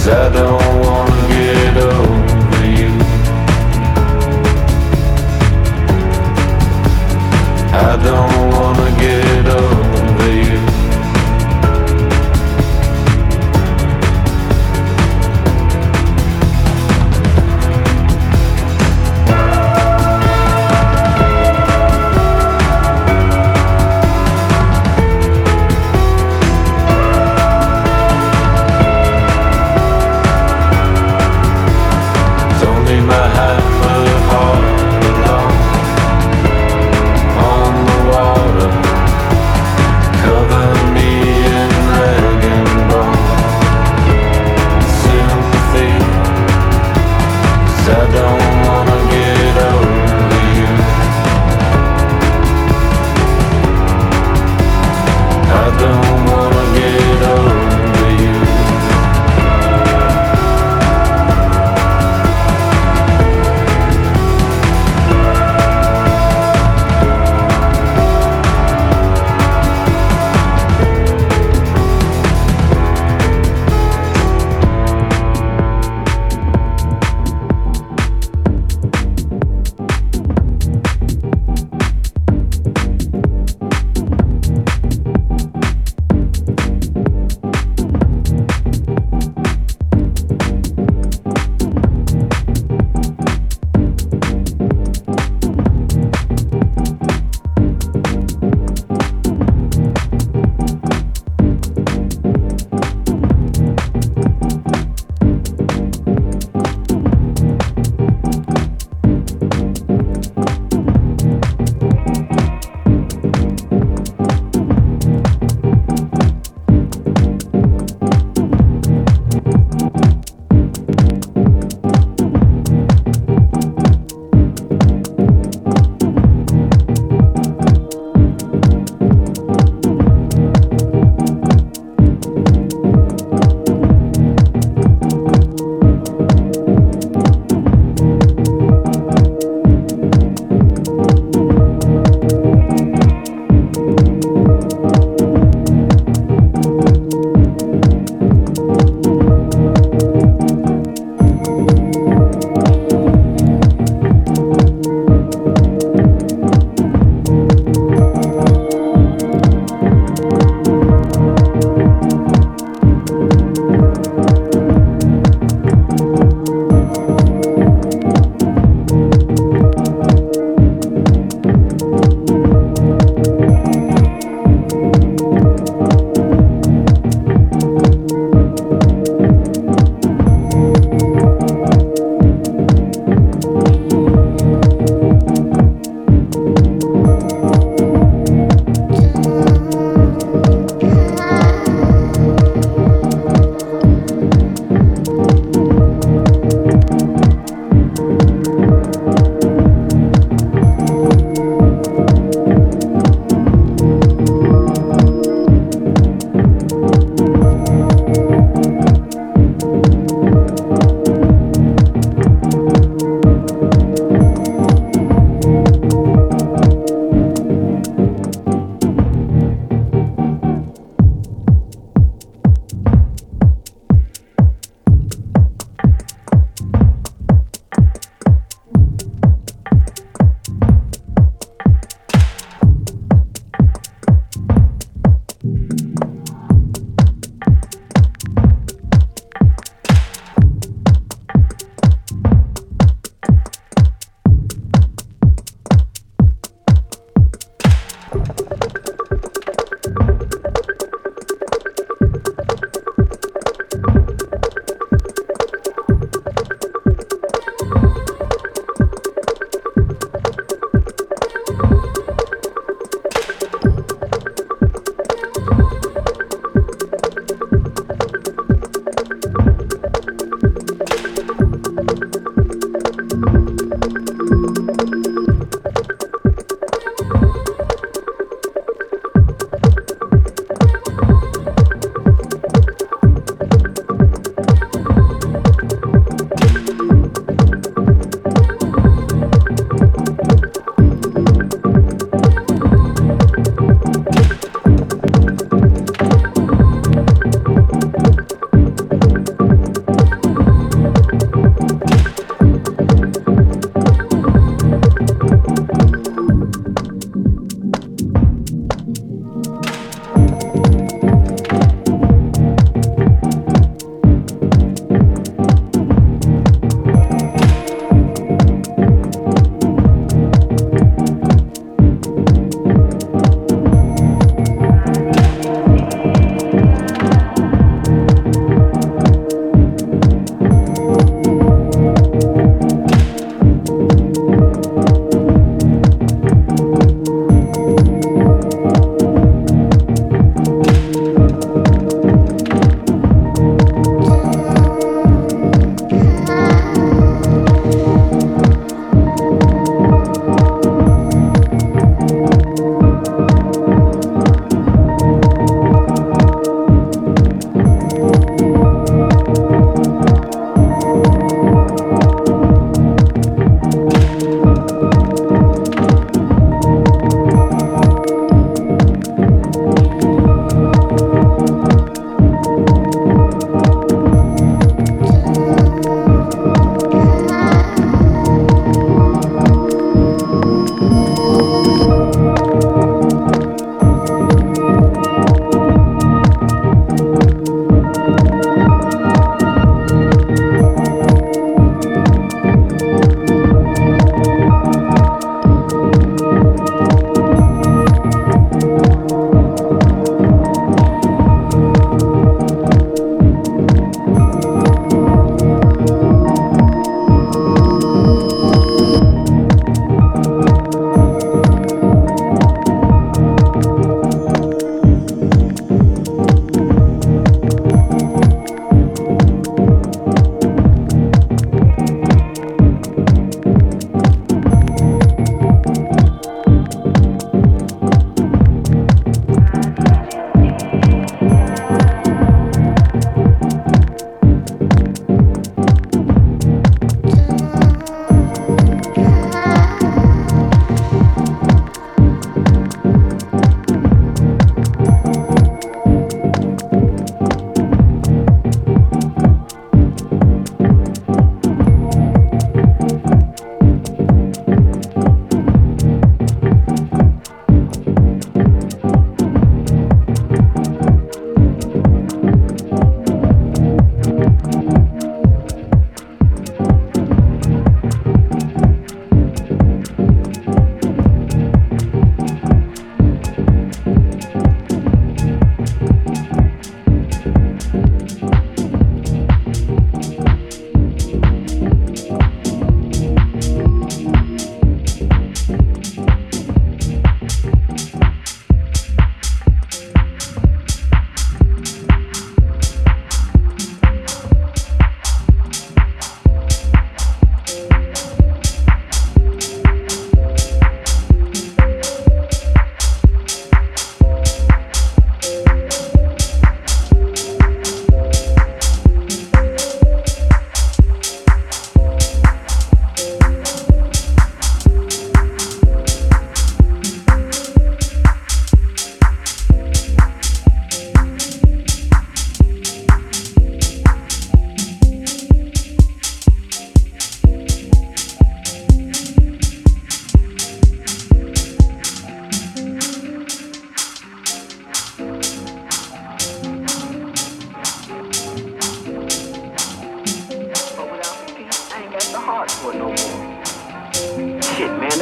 cause I don't wanna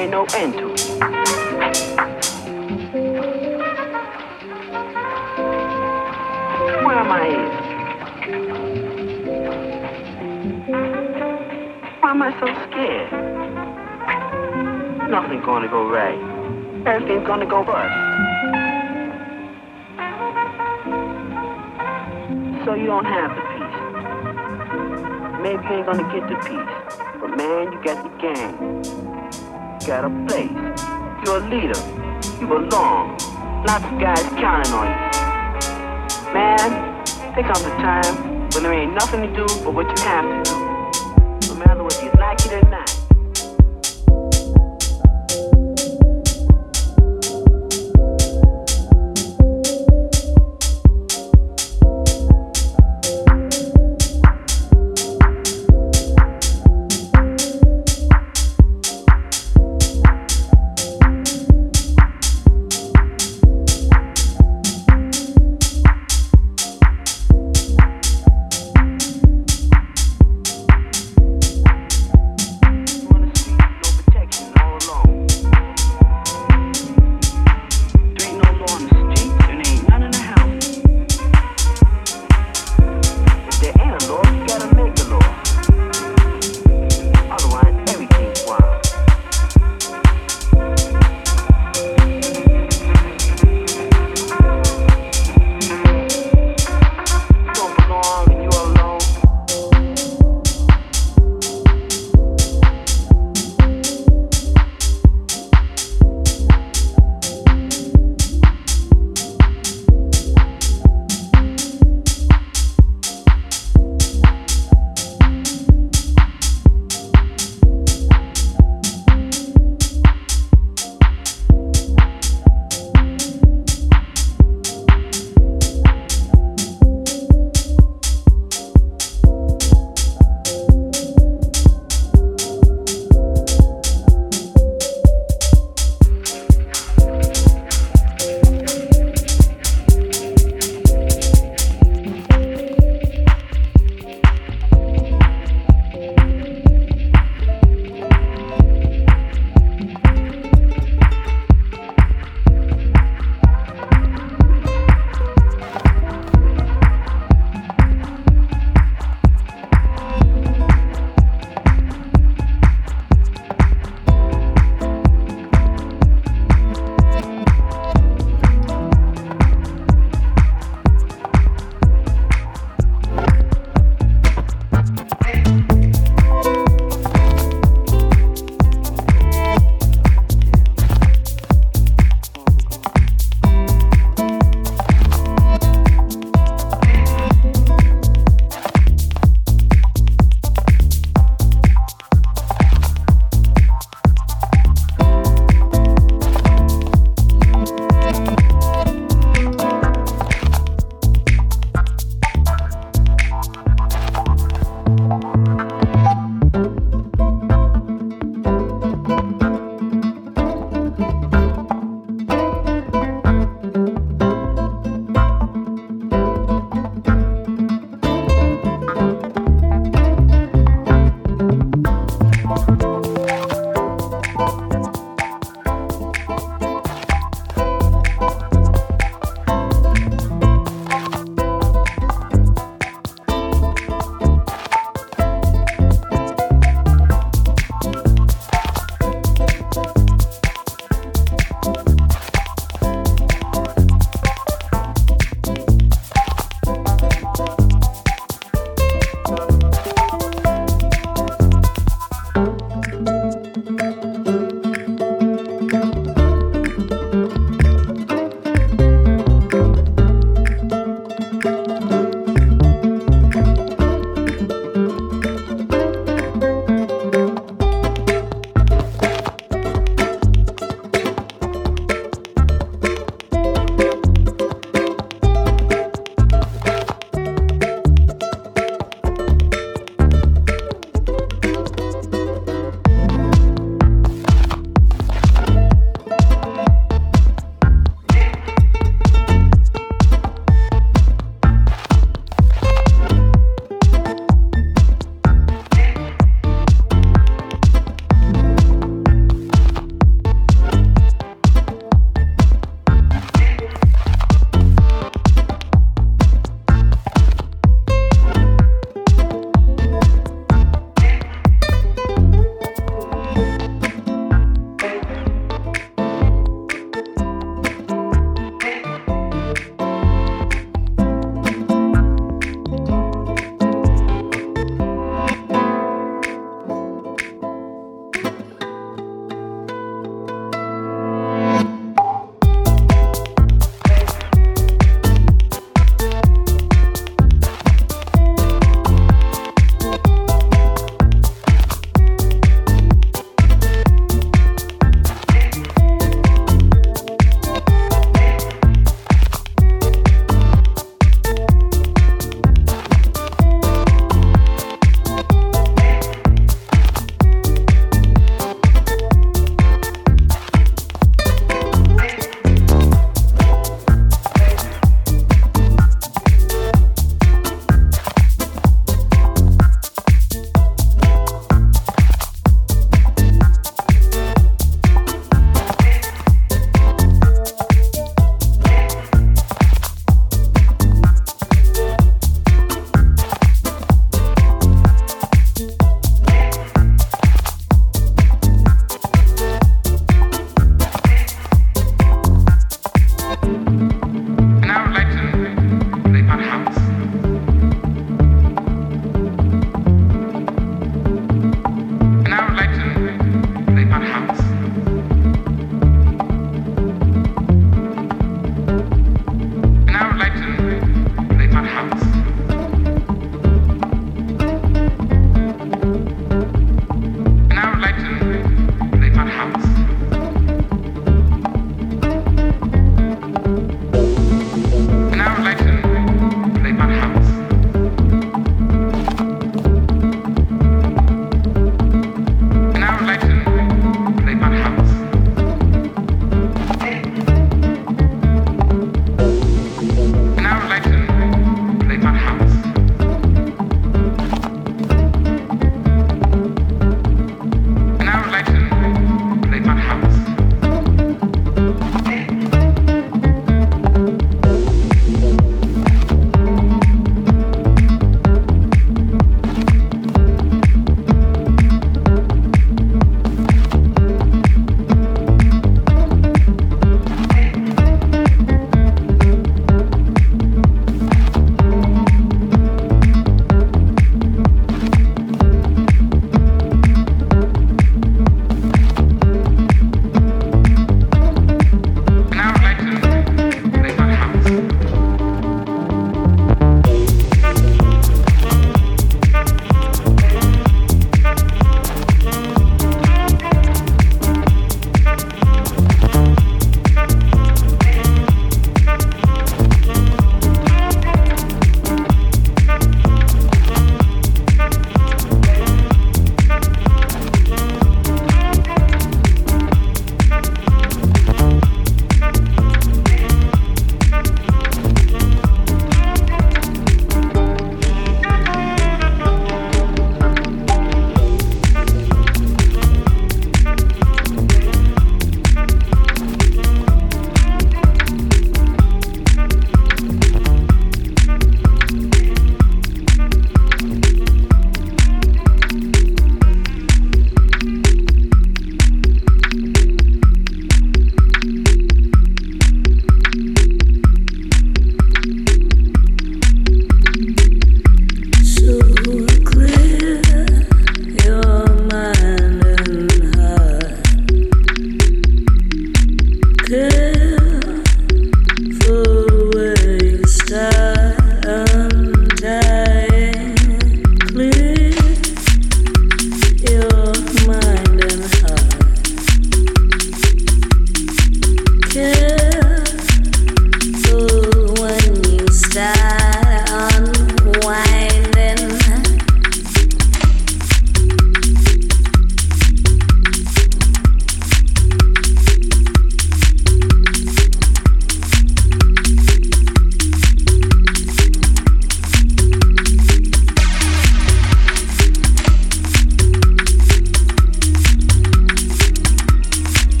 ain't no end to it. Where am I? Why am I so scared? Nothing's gonna go right. Everything's gonna go bust. So you don't have the peace. Maybe you ain't gonna get the peace. But man, you got the game. Got a place. You're a leader. You belong. Lots of guys counting on you. Man, there comes a time when there ain't nothing to do but what you have to do.